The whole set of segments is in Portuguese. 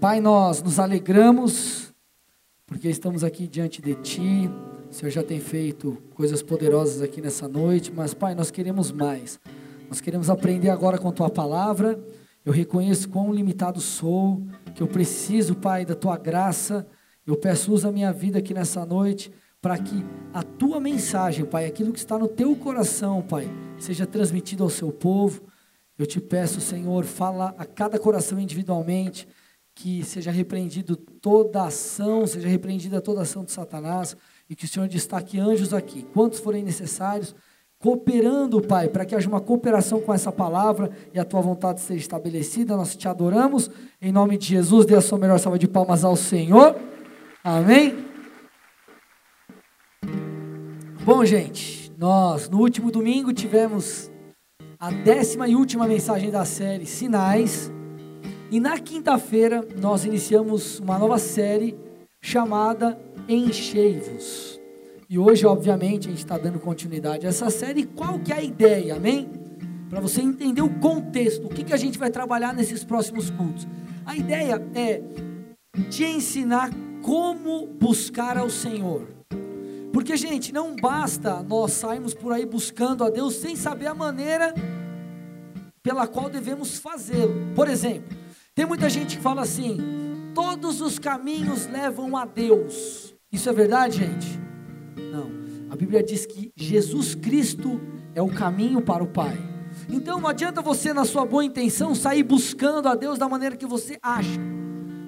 Pai, nós nos alegramos porque estamos aqui diante de Ti. O Senhor já tem feito coisas poderosas aqui nessa noite, mas Pai, nós queremos mais. Nós queremos aprender agora com Tua palavra. Eu reconheço quão limitado sou, que eu preciso, Pai, da Tua graça. Eu peço, usa a minha vida aqui nessa noite para que a Tua mensagem, Pai, aquilo que está no Teu coração, Pai, seja transmitido ao Seu povo. Eu te peço, Senhor, fala a cada coração individualmente, que seja repreendido toda ação, seja repreendida toda ação de Satanás, e que o Senhor destaque anjos aqui, quantos forem necessários, cooperando, Pai, para que haja uma cooperação com essa palavra e a tua vontade seja estabelecida. Nós te adoramos, em nome de Jesus, dê a sua melhor salva de palmas ao Senhor. Amém. Bom, gente, nós no último domingo tivemos a décima e última mensagem da série Sinais. E na quinta-feira nós iniciamos uma nova série chamada Enchei-vos. E hoje, obviamente, a gente está dando continuidade a essa série. Qual que é a ideia, amém? Para você entender o contexto, o que, que a gente vai trabalhar nesses próximos cultos. A ideia é te ensinar como buscar ao Senhor. Porque, gente, não basta nós sairmos por aí buscando a Deus sem saber a maneira pela qual devemos fazê-lo. Por exemplo, tem muita gente que fala assim: todos os caminhos levam a Deus. Isso é verdade, gente? Não. A Bíblia diz que Jesus Cristo é o caminho para o Pai. Então não adianta você, na sua boa intenção, sair buscando a Deus da maneira que você acha,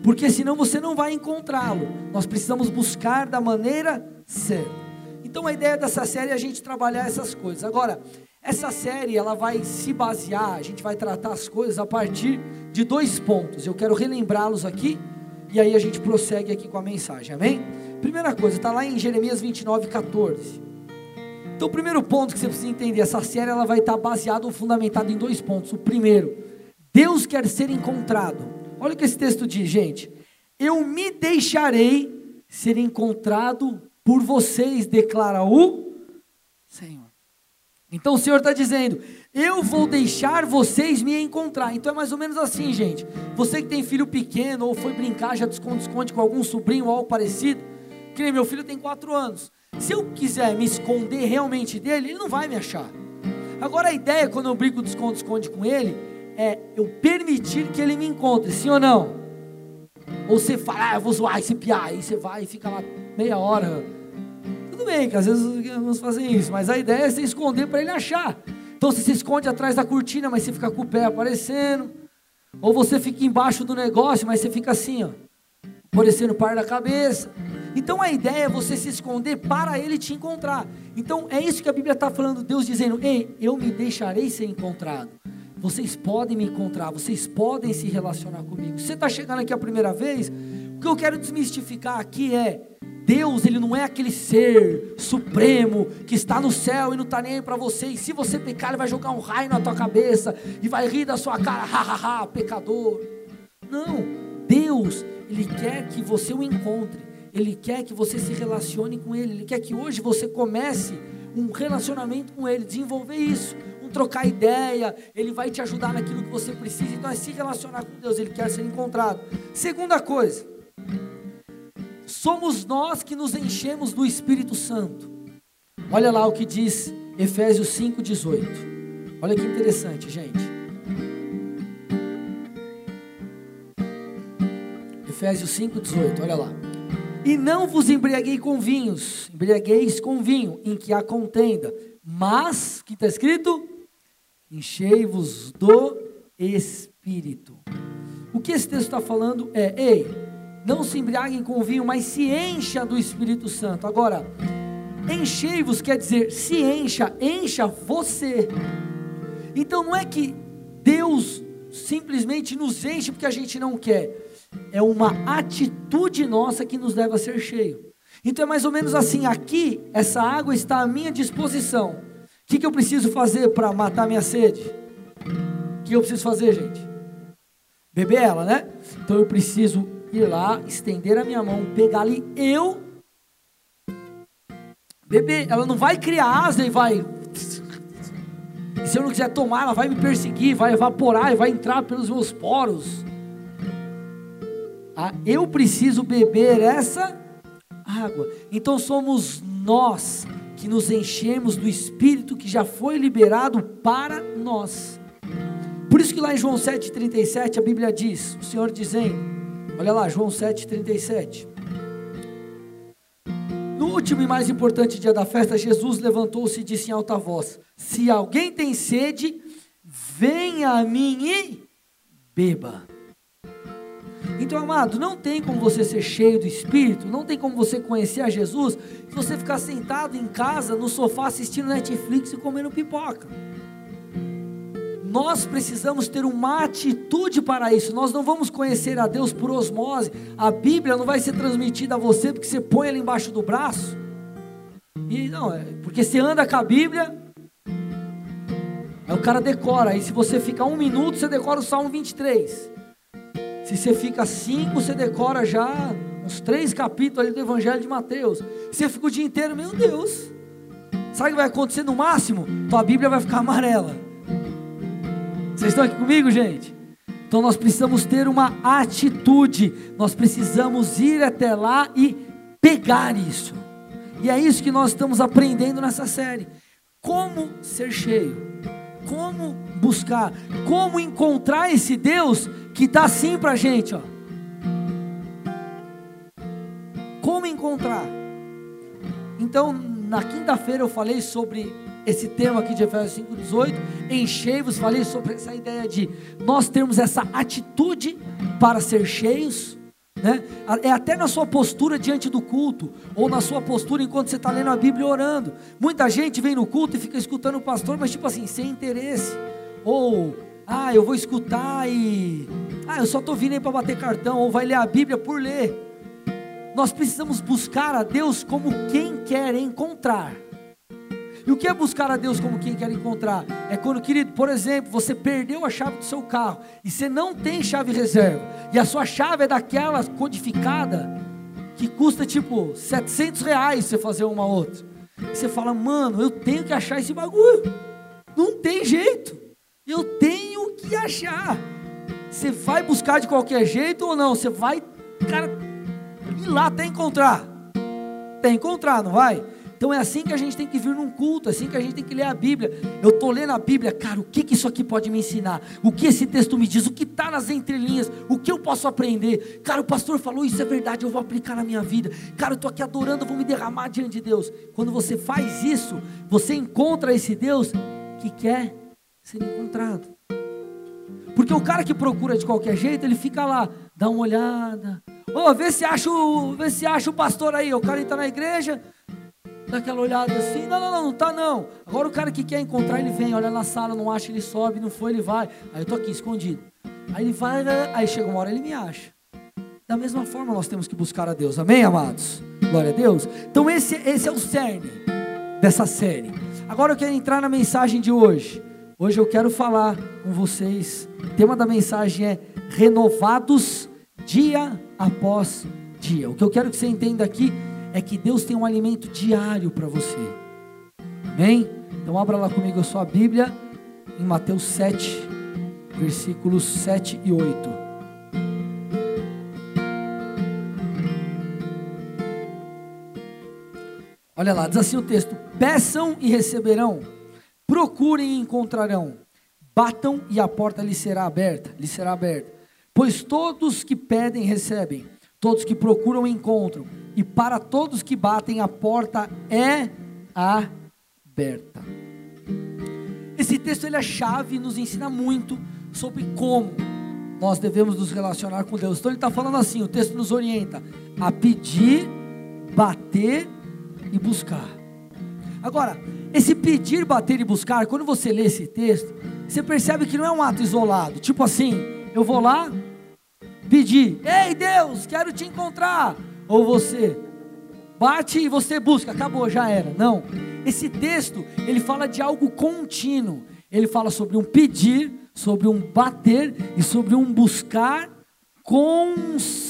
porque senão você não vai encontrá-lo. Nós precisamos buscar da maneira certa. Então a ideia dessa série é a gente trabalhar essas coisas. Agora, essa série ela vai se basear, a gente vai tratar as coisas a partir de dois pontos. Eu quero relembrá-los aqui e aí a gente prossegue aqui com a mensagem, amém? Primeira coisa, está lá em Jeremias 29, 14. Então, o primeiro ponto que você precisa entender, essa série ela vai estar baseada ou fundamentada em dois pontos. O primeiro, Deus quer ser encontrado. Olha o que esse texto diz, gente. Eu me deixarei ser encontrado por vocês, declara o Senhor. Então o Senhor está dizendo: Eu vou deixar vocês me encontrar. Então é mais ou menos assim, gente. Você que tem filho pequeno ou foi brincar, já esconde-esconde com algum sobrinho ou algo parecido. Que nem meu filho tem quatro anos. Se eu quiser me esconder realmente dele, ele não vai me achar. Agora a ideia quando eu brinco de esconde-esconde com ele é eu permitir que ele me encontre, sim ou não? Ou você fala, ah, eu vou zoar esse piá, aí você vai e fica lá meia hora tudo bem que às vezes vamos fazer isso, mas a ideia é você esconder para ele achar. Então você se esconde atrás da cortina, mas você fica com o pé aparecendo. Ou você fica embaixo do negócio, mas você fica assim, ó, aparecendo par da cabeça. Então a ideia é você se esconder para ele te encontrar. Então é isso que a Bíblia está falando, Deus dizendo: Ei, eu me deixarei ser encontrado. Vocês podem me encontrar, vocês podem se relacionar comigo. Você está chegando aqui a primeira vez, que eu quero desmistificar aqui é Deus, ele não é aquele ser supremo que está no céu e não está nem para você. E se você pecar, ele vai jogar um raio na tua cabeça e vai rir da sua cara, ha, ha, ha, pecador. Não, Deus, ele quer que você o encontre. Ele quer que você se relacione com ele. Ele quer que hoje você comece um relacionamento com ele, desenvolver isso, um trocar ideia. Ele vai te ajudar naquilo que você precisa. Então é se relacionar com Deus. Ele quer ser encontrado. Segunda coisa somos nós que nos enchemos do Espírito Santo. Olha lá o que diz Efésios 5,18. Olha que interessante, gente. Efésios 5,18, olha lá. E não vos embriaguei com vinhos, embriagueis com vinho, em que há contenda, mas, que está escrito? Enchei-vos do Espírito. O que esse texto está falando é, ei, não se embriaguem com vinho, mas se encha do Espírito Santo. Agora, enchei-vos quer dizer se encha, encha você. Então não é que Deus simplesmente nos enche porque a gente não quer. É uma atitude nossa que nos leva a ser cheio. Então é mais ou menos assim: aqui, essa água está à minha disposição. O que, que eu preciso fazer para matar minha sede? O que eu preciso fazer, gente? Beber ela, né? Então eu preciso ir lá, estender a minha mão, pegar ali, eu beber. Ela não vai criar asa e vai. E se eu não quiser tomar, ela vai me perseguir, vai evaporar e vai entrar pelos meus poros. Ah, eu preciso beber essa água. Então somos nós que nos enchemos do Espírito que já foi liberado para nós. Por isso que lá em João 7,37 a Bíblia diz, o Senhor dizendo, olha lá, João 7,37. No último e mais importante dia da festa, Jesus levantou-se e disse em alta voz: Se alguém tem sede, venha a mim e beba. Então, amado, não tem como você ser cheio do Espírito, não tem como você conhecer a Jesus se você ficar sentado em casa, no sofá, assistindo Netflix e comendo pipoca. Nós precisamos ter uma atitude para isso. Nós não vamos conhecer a Deus por osmose. A Bíblia não vai ser transmitida a você porque você põe ela embaixo do braço. E não, é porque você anda com a Bíblia, aí o cara decora. Aí se você fica um minuto, você decora o Salmo 23. Se você fica cinco, você decora já uns três capítulos ali do Evangelho de Mateus. Se você fica o dia inteiro, meu Deus. Sabe o que vai acontecer no máximo? Tua Bíblia vai ficar amarela. Vocês estão aqui comigo, gente? Então nós precisamos ter uma atitude. Nós precisamos ir até lá e pegar isso. E é isso que nós estamos aprendendo nessa série. Como ser cheio? Como buscar? Como encontrar esse Deus que está assim para a gente, ó. Como encontrar? Então, na quinta-feira eu falei sobre esse tema aqui de Efésios 5,18. Enchei-vos, falei sobre essa ideia de nós termos essa atitude para ser cheios. Né? É até na sua postura diante do culto, ou na sua postura enquanto você está lendo a Bíblia e orando. Muita gente vem no culto e fica escutando o pastor, mas tipo assim, sem interesse. Ou ah, eu vou escutar e. Ah, eu só estou vindo aí para bater cartão, ou vai ler a Bíblia por ler. Nós precisamos buscar a Deus como quem quer encontrar. E o que é buscar a Deus como quem quer encontrar? É quando, querido, por exemplo, você perdeu a chave do seu carro e você não tem chave reserva, e a sua chave é daquela codificada que custa tipo 700 reais você fazer uma outra. E você fala, mano, eu tenho que achar esse bagulho. Não tem jeito. Eu tenho que achar. Você vai buscar de qualquer jeito ou não? Você vai, cara, ir lá até encontrar. Até encontrar, não vai? Então é assim que a gente tem que vir num culto, é assim que a gente tem que ler a Bíblia. Eu estou lendo a Bíblia, cara, o que, que isso aqui pode me ensinar? O que esse texto me diz? O que está nas entrelinhas? O que eu posso aprender? Cara, o pastor falou, isso é verdade, eu vou aplicar na minha vida. Cara, eu estou aqui adorando, eu vou me derramar diante de Deus. Quando você faz isso, você encontra esse Deus que quer ser encontrado. Porque o cara que procura de qualquer jeito, ele fica lá, dá uma olhada. Ô, oh, vê se acha o, vê se acha o pastor aí. O cara entra na igreja, dá aquela olhada assim, não, não, não, não tá não. Agora o cara que quer encontrar, ele vem, olha na sala, não acha, ele sobe, não foi, ele vai. Aí eu tô aqui escondido. Aí ele vai, aí chega uma hora ele me acha. Da mesma forma nós temos que buscar a Deus. Amém, amados? Glória a Deus. Então esse, esse é o cerne dessa série. Agora eu quero entrar na mensagem de hoje. Hoje eu quero falar com vocês. O tema da mensagem é renovados dia após dia. O que eu quero que você entenda aqui é que Deus tem um alimento diário para você. Amém? Então abra lá comigo a sua Bíblia em Mateus 7, versículos 7 e 8. Olha lá, diz assim o texto: Peçam e receberão, procurem e encontrarão, batam e a porta lhe será aberta, lhe será aberta. Pois todos que pedem recebem, todos que procuram encontram e para todos que batem a porta é aberta. Esse texto ele é chave e nos ensina muito sobre como nós devemos nos relacionar com Deus. Então ele está falando assim, o texto nos orienta a pedir, bater e buscar. Agora, esse pedir, bater e buscar, quando você lê esse texto, você percebe que não é um ato isolado. Tipo assim, eu vou lá, pedir, ei Deus, quero te encontrar. Ou você bate e você busca, acabou, já era. Não. Esse texto, ele fala de algo contínuo. Ele fala sobre um pedir, sobre um bater e sobre um buscar constante.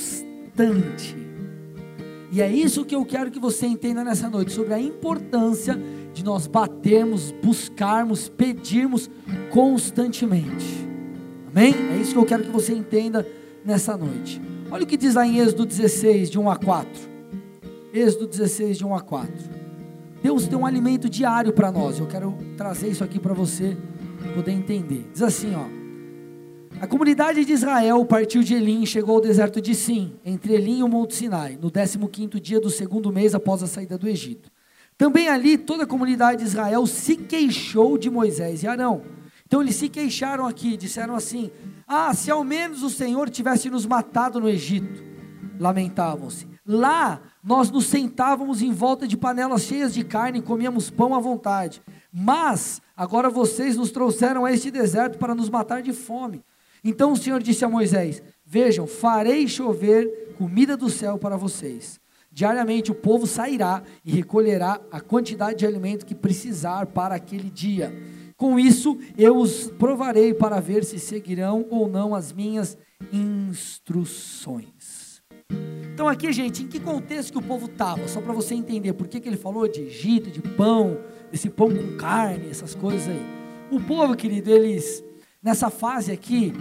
E é isso que eu quero que você entenda nessa noite, sobre a importância de nós batermos, buscarmos, pedirmos constantemente. Amém? É isso que eu quero que você entenda nessa noite. Olha o que diz lá em Êxodo 16, de 1 a 4. Êxodo 16, de 1 a 4. Deus tem um alimento diário para nós. Eu quero trazer isso aqui para você poder entender. Diz assim, ó. A comunidade de Israel partiu de Elim e chegou ao deserto de Sim, entre Elim e o Monte Sinai, no 15º dia do segundo mês após a saída do Egito. Também ali toda a comunidade de Israel se queixou de Moisés e Arão. Então eles se queixaram aqui, disseram assim: Ah, se ao menos o Senhor tivesse nos matado no Egito. Lamentavam-se. Lá nós nos sentávamos em volta de panelas cheias de carne e comíamos pão à vontade. Mas agora vocês nos trouxeram a este deserto para nos matar de fome. Então o Senhor disse a Moisés: Vejam, farei chover comida do céu para vocês. Diariamente o povo sairá e recolherá a quantidade de alimento que precisar para aquele dia. Com isso, eu os provarei para ver se seguirão ou não as minhas instruções. Então, aqui, gente, em que contexto que o povo estava? Só para você entender por que, que ele falou de Egito, de pão, desse pão com carne, essas coisas aí. O povo, querido, eles, nessa fase aqui,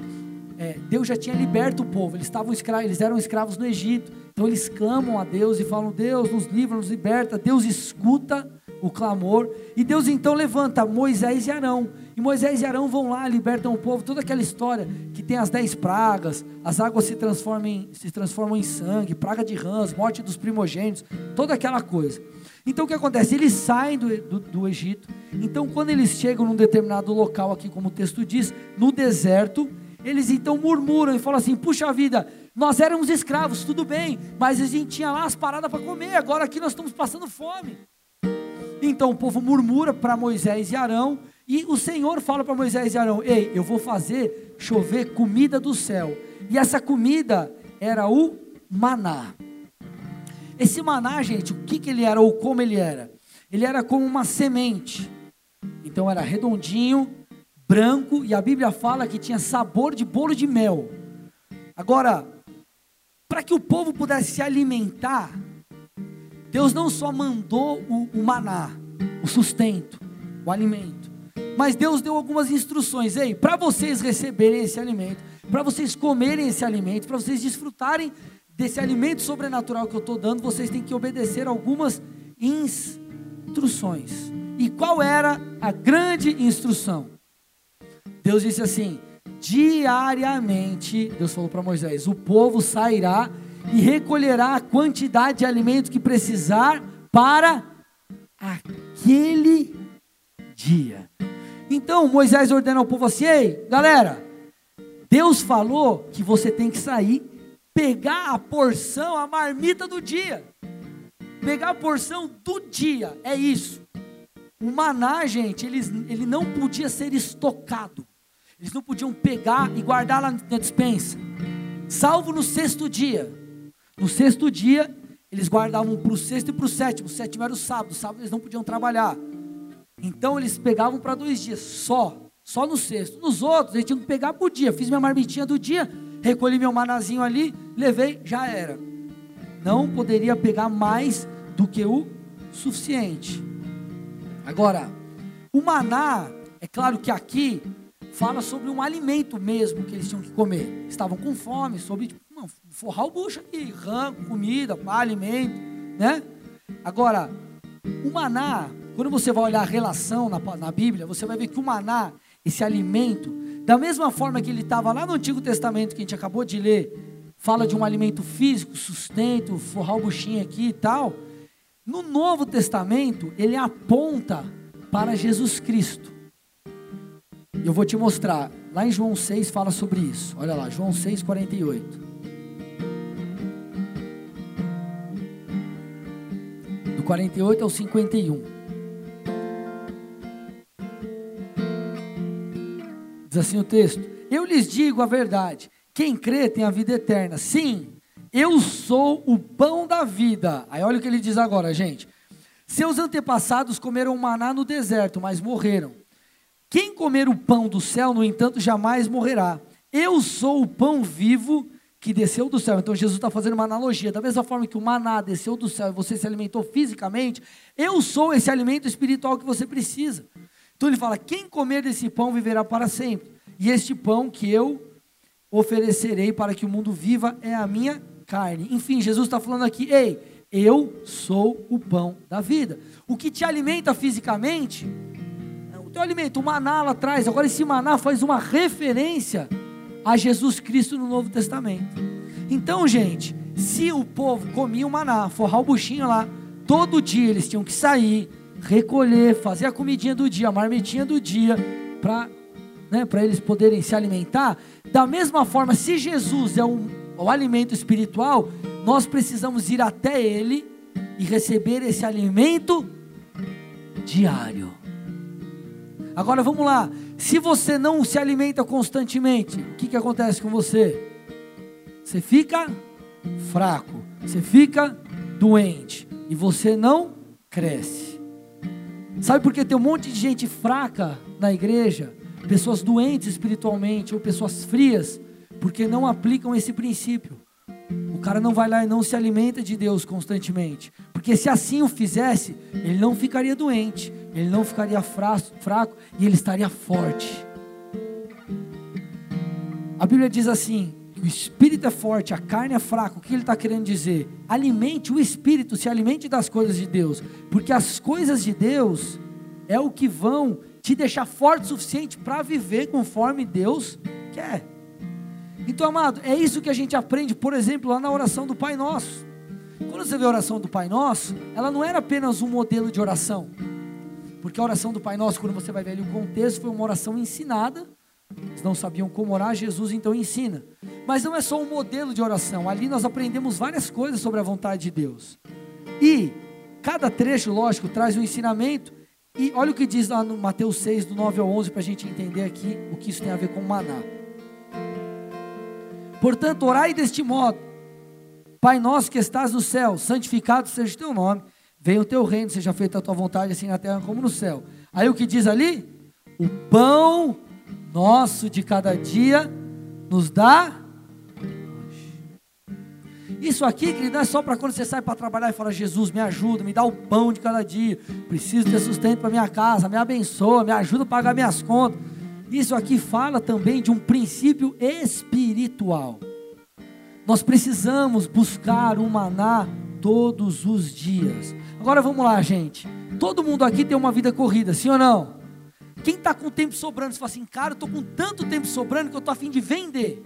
é, Deus já tinha liberto o povo, eles, estavam escravos, eles eram escravos no Egito, então eles clamam a Deus e falam: Deus nos livra, nos liberta. Deus escuta o clamor e Deus então levanta Moisés e Arão. E Moisés e Arão vão lá, libertam o povo. Toda aquela história que tem as dez pragas, as águas se transformam em, se transformam em sangue, praga de rãs, morte dos primogênitos, toda aquela coisa. Então o que acontece? Eles saem do, do, do Egito. Então quando eles chegam num determinado local, aqui como o texto diz, no deserto, eles então murmuram e falam assim: puxa vida, nós éramos escravos, tudo bem, mas a gente tinha lá as paradas para comer, agora aqui nós estamos passando fome. Então o povo murmura para Moisés e Arão, e o Senhor fala para Moisés e Arão: Ei, eu vou fazer chover comida do céu. E essa comida era o maná. Esse maná, gente, o que, que ele era ou como ele era? Ele era como uma semente. Então era redondinho, branco, e a Bíblia fala que tinha sabor de bolo de mel. Agora, para que o povo pudesse se alimentar, Deus não só mandou o, o maná, o sustento, o alimento, mas Deus deu algumas instruções. Ei, para vocês receberem esse alimento, para vocês comerem esse alimento, para vocês desfrutarem desse alimento sobrenatural que eu estou dando, vocês têm que obedecer algumas instruções. E qual era a grande instrução? Deus disse assim: diariamente, Deus falou para Moisés: o povo sairá e recolherá a quantidade de alimento que precisar para aquele dia. Então Moisés ordena ao povo assim: ei, galera, Deus falou que você tem que sair, pegar a porção, a marmita do dia. Pegar a porção do dia, é isso. O maná, gente, ele, ele não podia ser estocado. Eles não podiam pegar e guardar lá na dispensa. Salvo no sexto dia. No sexto dia, eles guardavam para o sexto e para o sétimo. O sétimo era o sábado. O sábado eles não podiam trabalhar. Então eles pegavam para dois dias, só. Só no sexto. Nos outros, eles tinham que pegar por dia. Fiz minha marmitinha do dia, recolhi meu manazinho ali, levei, já era. Não poderia pegar mais do que o suficiente. Agora, o maná, é claro que aqui fala sobre um alimento mesmo que eles tinham que comer. Estavam com fome, sobre tipo, forrar o bucho aqui, rã, comida, pá, alimento, né? Agora, o maná, quando você vai olhar a relação na, na Bíblia, você vai ver que o maná, esse alimento, da mesma forma que ele estava lá no Antigo Testamento, que a gente acabou de ler, fala de um alimento físico, sustento, forrar o buchinho aqui e tal. No Novo Testamento, ele aponta para Jesus Cristo. Eu vou te mostrar. Lá em João 6 fala sobre isso. Olha lá, João 6, 48. Do 48 ao 51. Diz assim o texto: Eu lhes digo a verdade. Quem crê tem a vida eterna. Sim, eu sou o pão da vida. Aí olha o que ele diz agora, gente. Seus antepassados comeram maná no deserto, mas morreram. Quem comer o pão do céu, no entanto, jamais morrerá. Eu sou o pão vivo que desceu do céu. Então Jesus está fazendo uma analogia. Da mesma forma que o maná desceu do céu e você se alimentou fisicamente, eu sou esse alimento espiritual que você precisa. Então ele fala: quem comer desse pão viverá para sempre. E este pão que eu oferecerei para que o mundo viva é a minha carne. Enfim, Jesus está falando aqui, ei, eu sou o pão da vida. O que te alimenta fisicamente, teu alimento, o maná lá atrás, agora esse maná faz uma referência a Jesus Cristo no Novo Testamento. Então, gente, se o povo comia o maná, forrar o buchinho lá, todo dia eles tinham que sair, recolher, fazer a comidinha do dia, a marmitinha do dia, para né, eles poderem se alimentar. Da mesma forma, se Jesus é o alimento espiritual, nós precisamos ir até Ele e receber esse alimento diário. Agora vamos lá. Se você não se alimenta constantemente, o que, que acontece com você? Você fica fraco, você fica doente e você não cresce. Sabe por que tem um monte de gente fraca na igreja? Pessoas doentes espiritualmente ou pessoas frias, porque não aplicam esse princípio. O cara não vai lá e não se alimenta de Deus constantemente. Porque se assim o fizesse, ele não ficaria doente, ele não ficaria fraco e ele estaria forte. A Bíblia diz assim: o espírito é forte, a carne é fraca. O que ele está querendo dizer? Alimente o espírito, se alimente das coisas de Deus, porque as coisas de Deus é o que vão te deixar forte o suficiente para viver conforme Deus quer. Então, amado, é isso que a gente aprende, por exemplo, lá na oração do Pai Nosso. Quando você vê a oração do Pai Nosso, ela não era apenas um modelo de oração. Porque a oração do Pai Nosso, quando você vai ver ali o contexto, foi uma oração ensinada. Eles não sabiam como orar, Jesus então ensina. Mas não é só um modelo de oração, ali nós aprendemos várias coisas sobre a vontade de Deus. E cada trecho, lógico, traz um ensinamento. E olha o que diz lá no Mateus 6, do 9 ao 11, para a gente entender aqui o que isso tem a ver com maná. Portanto, orai deste modo: Pai nosso que estás no céu, santificado seja o teu nome, venha o teu reino, seja feita a tua vontade, assim na terra como no céu. Aí o que diz ali? O pão nosso de cada dia nos dá isso aqui, querido, não é só para quando você sai para trabalhar e fala: Jesus, me ajuda, me dá o pão de cada dia. Preciso ter sustento para minha casa, me abençoa, me ajuda a pagar minhas contas. Isso aqui fala também de um princípio espiritual. Nós precisamos buscar o maná todos os dias. Agora vamos lá, gente. Todo mundo aqui tem uma vida corrida, sim ou não? Quem está com tempo sobrando, você fala assim, cara, eu estou com tanto tempo sobrando que eu estou afim de vender.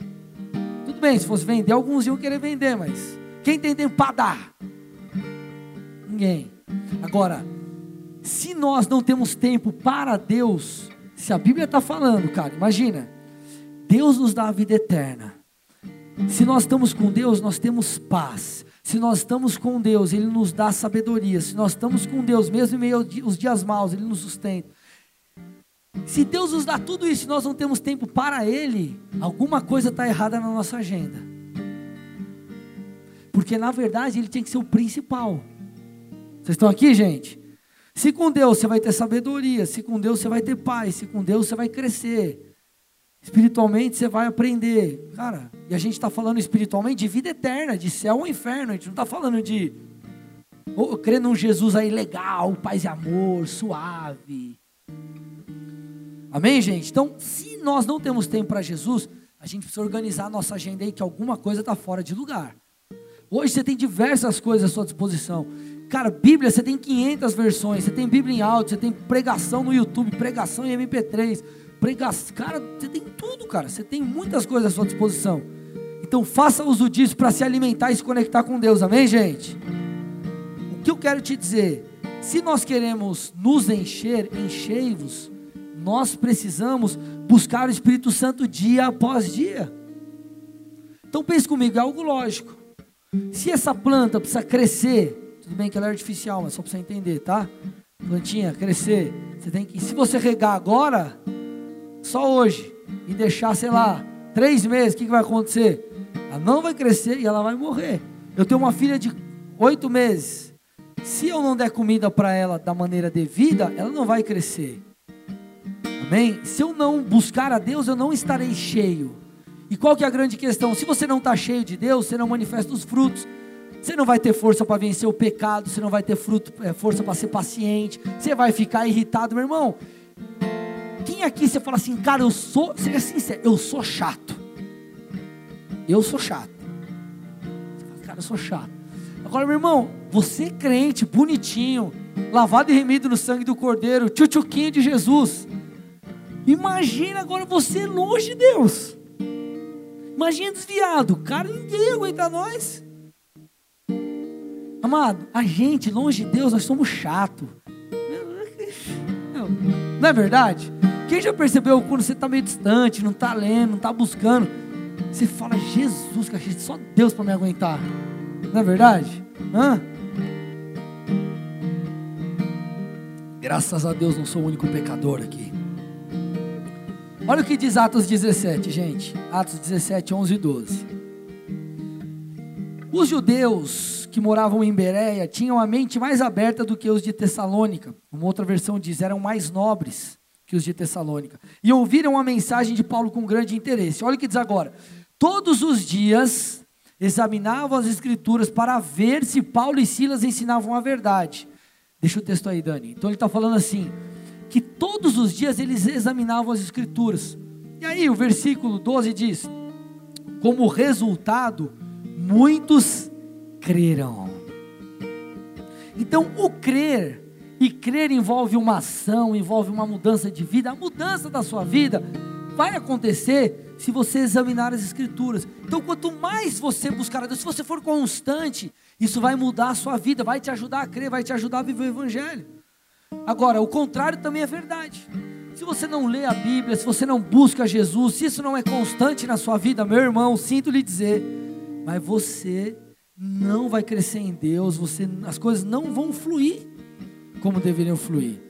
Tudo bem, se fosse vender, alguns iam querer vender, mas quem tem tempo para dar? Ninguém. Agora, se nós não temos tempo para Deus, se a Bíblia está falando, cara, imagina, Deus nos dá a vida eterna. Se nós estamos com Deus, nós temos paz. Se nós estamos com Deus, Ele nos dá sabedoria. Se nós estamos com Deus, mesmo em meio aos dias maus, Ele nos sustenta. Se Deus nos dá tudo isso e nós não temos tempo para Ele, alguma coisa está errada na nossa agenda. Porque na verdade Ele tem que ser o principal. Vocês estão aqui, gente? Se com Deus você vai ter sabedoria, se com Deus você vai ter paz, se com Deus você vai crescer. Espiritualmente você vai aprender. Cara, e a gente está falando espiritualmente de vida eterna, de céu ou inferno. A gente não está falando de oh, crer num Jesus aí legal, paz e amor, suave. Amém, gente? Então, se nós não temos tempo para Jesus, a gente precisa organizar a nossa agenda aí, que alguma coisa está fora de lugar. Hoje você tem diversas coisas à sua disposição. Cara, Bíblia, você tem 500 versões. Você tem Bíblia em áudio, você tem pregação no YouTube, pregação em MP3. Pregação, cara, você tem tudo, cara. Você tem muitas coisas à sua disposição. Então, faça uso disso para se alimentar e se conectar com Deus. Amém, gente? O que eu quero te dizer? Se nós queremos nos encher, enchei-vos nós precisamos buscar o Espírito Santo dia após dia. Então pense comigo, é algo lógico. Se essa planta precisa crescer, tudo bem que ela é artificial, mas só para você entender, tá? Plantinha, crescer. Você tem que, se você regar agora, só hoje, e deixar, sei lá, três meses, o que, que vai acontecer? Ela não vai crescer e ela vai morrer. Eu tenho uma filha de oito meses. Se eu não der comida para ela da maneira devida, ela não vai crescer. Amém? Se eu não buscar a Deus, eu não estarei cheio. E qual que é a grande questão? Se você não está cheio de Deus, você não manifesta os frutos. Você não vai ter força para vencer o pecado, você não vai ter fruto, é, força para ser paciente, você vai ficar irritado, meu irmão. Quem aqui você fala assim, cara, eu sou, seja sincero, eu sou chato. Eu sou chato. Você fala, cara, eu sou chato. Agora, meu irmão, você crente, bonitinho, lavado e remido no sangue do Cordeiro, tchutchuquinho de Jesus. Imagina agora você longe de Deus. Imagina desviado. Cara, ninguém aguenta nós. Amado, a gente, longe de Deus, nós somos chato. Não é verdade? Quem já percebeu quando você está meio distante, não está lendo, não está buscando, você fala, Jesus, que só Deus para me aguentar. Não é verdade? Hã? Graças a Deus não sou o único pecador aqui. Olha o que diz Atos 17, gente. Atos 17, 11 e 12. Os judeus que moravam em Bereia tinham a mente mais aberta do que os de Tessalônica. Uma outra versão diz, eram mais nobres que os de Tessalônica. E ouviram a mensagem de Paulo com grande interesse. Olha o que diz agora. Todos os dias examinavam as escrituras para ver se Paulo e Silas ensinavam a verdade. Deixa o texto aí, Dani. Então ele está falando assim: que todos os dias eles examinavam as escrituras. E aí o versículo 12 diz: como resultado, muitos creram. Então o crer, e crer envolve uma ação, envolve uma mudança de vida. A mudança da sua vida vai acontecer se você examinar as Escrituras. Então, quanto mais você buscar a Deus, se você for constante, isso vai mudar a sua vida, vai te ajudar a crer, vai te ajudar a viver o Evangelho. Agora, o contrário também é verdade. Se você não lê a Bíblia, se você não busca Jesus, se isso não é constante na sua vida, meu irmão, sinto lhe dizer, mas você não vai crescer em Deus, você, as coisas não vão fluir como deveriam fluir.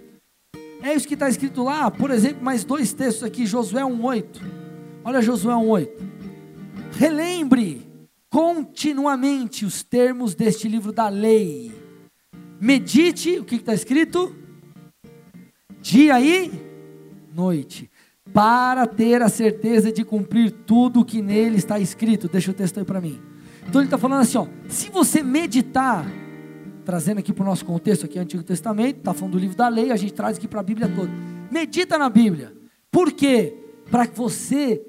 É isso que está escrito lá, por exemplo, mais dois textos aqui, Josué 1,8. Olha Josué 1,8. Relembre continuamente os termos deste livro da lei. Medite, o que está escrito? Dia e noite. Para ter a certeza de cumprir tudo o que nele está escrito. Deixa o texto aí para mim. Então ele está falando assim: ó, se você meditar, trazendo aqui para o nosso contexto, aqui Antigo Testamento, está falando do livro da lei, a gente traz aqui para a Bíblia toda. Medita na Bíblia. Por quê? para você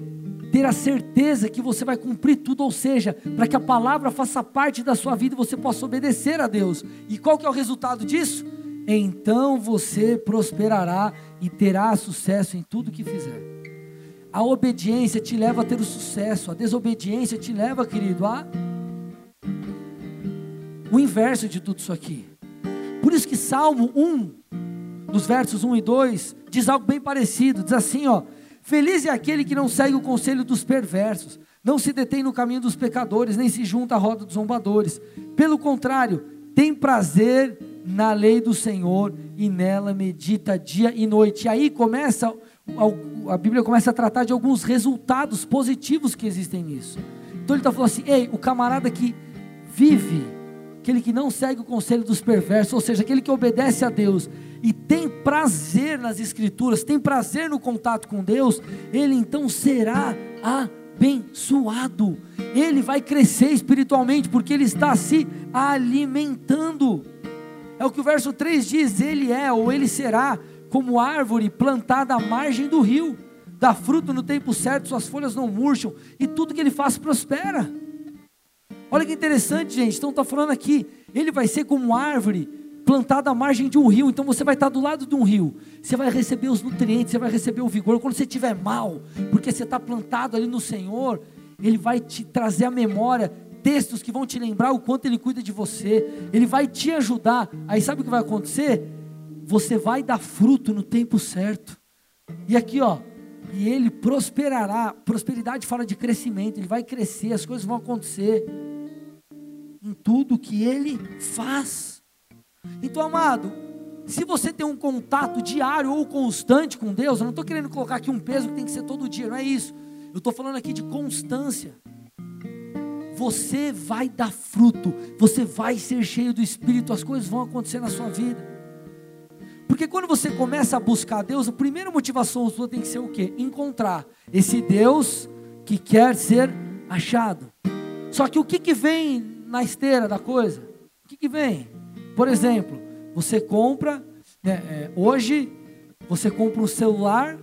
ter a certeza que você vai cumprir tudo, ou seja, para que a palavra faça parte da sua vida e você possa obedecer a Deus. E qual que é o resultado disso? Então você prosperará e terá sucesso em tudo que fizer. A obediência te leva a ter o sucesso, a desobediência te leva, querido, a o inverso de tudo isso aqui. Por isso que Salmo 1, nos versos 1 e 2, diz algo bem parecido, diz assim, ó: Feliz é aquele que não segue o conselho dos perversos, não se detém no caminho dos pecadores, nem se junta à roda dos zombadores. Pelo contrário, tem prazer na lei do Senhor e nela medita dia e noite. E aí começa, a Bíblia começa a tratar de alguns resultados positivos que existem nisso. Então ele está falando assim: ei, o camarada que vive, aquele que não segue o conselho dos perversos, ou seja, aquele que obedece a Deus e tem prazer nas Escrituras, tem prazer no contato com Deus, ele então será abençoado. Ele vai crescer espiritualmente, porque ele está se alimentando. É o que o verso 3 diz: ele é ou ele será como árvore plantada à margem do rio, dá fruto no tempo certo, suas folhas não murcham, e tudo que ele faz prospera. Olha que interessante, gente. Então está falando aqui, ele vai ser como árvore plantado à margem de um rio, então você vai estar do lado de um rio, você vai receber os nutrientes, você vai receber o vigor. Quando você estiver mal, porque você está plantado ali no Senhor, Ele vai te trazer à memória textos que vão te lembrar o quanto Ele cuida de você, Ele vai te ajudar. Aí sabe o que vai acontecer? Você vai dar fruto no tempo certo. E aqui, ó, e ele prosperará. Prosperidade fala de crescimento, ele vai crescer, as coisas vão acontecer em tudo que ele faz. Então, amado, se você tem um contato diário ou constante com Deus, eu não estou querendo colocar aqui um peso que tem que ser todo dia, não é isso. Eu estou falando aqui de constância. Você vai dar fruto, você vai ser cheio do Espírito, as coisas vão acontecer na sua vida. Porque quando você começa a buscar Deus, a primeira motivação sua tem que ser o quê? Encontrar esse Deus que quer ser achado. Só que o que, que vem na esteira da coisa? O que, que vem? Por exemplo, você compra, né, é, hoje, você compra um celular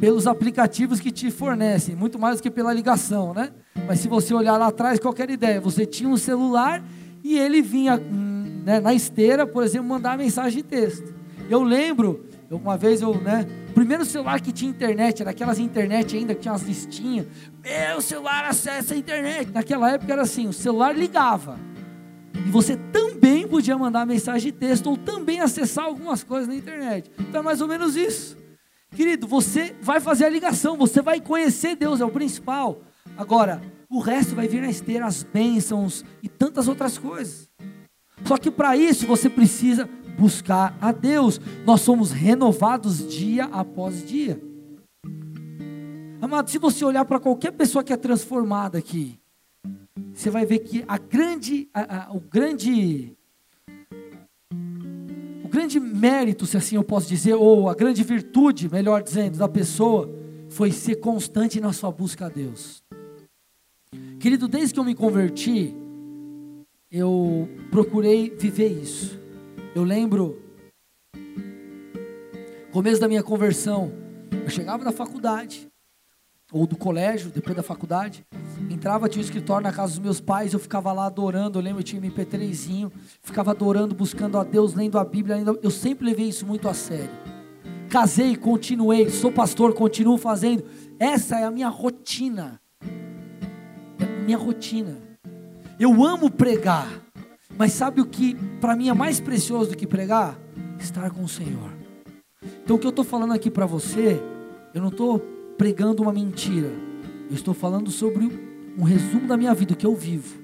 pelos aplicativos que te fornecem, muito mais do que pela ligação, né? Mas se você olhar lá atrás, qualquer ideia, você tinha um celular e ele vinha hum, né, na esteira, por exemplo, mandar mensagem de texto. Eu lembro, uma vez eu, né, primeiro celular que tinha internet, era aquelas internet ainda que tinha umas listinhas. Meu celular acessa a internet. Naquela época era assim, o celular ligava. E você também podia mandar mensagem de texto ou também acessar algumas coisas na internet. Então é mais ou menos isso. Querido, você vai fazer a ligação, você vai conhecer Deus, é o principal. Agora, o resto vai vir na esteira, as bênçãos e tantas outras coisas. Só que para isso você precisa buscar a Deus. Nós somos renovados dia após dia. Amado, se você olhar para qualquer pessoa que é transformada aqui, você vai ver que a grande, a, a, o grande, o grande mérito, se assim eu posso dizer, ou a grande virtude, melhor dizendo, da pessoa, foi ser constante na sua busca a Deus. Querido, desde que eu me converti, eu procurei viver isso. Eu lembro, começo da minha conversão, eu chegava da faculdade, ou do colégio, depois da faculdade, entrava, tinha um escritório na casa dos meus pais, eu ficava lá adorando, eu lembro, eu tinha um MP3zinho, ficava adorando, buscando a Deus, lendo a Bíblia, eu sempre levei isso muito a sério. Casei, continuei, sou pastor, continuo fazendo, essa é a minha rotina, é a minha rotina. Eu amo pregar, mas sabe o que para mim é mais precioso do que pregar? Estar com o Senhor. Então o que eu estou falando aqui para você, eu não estou pregando uma mentira. Eu estou falando sobre um resumo da minha vida, que eu vivo.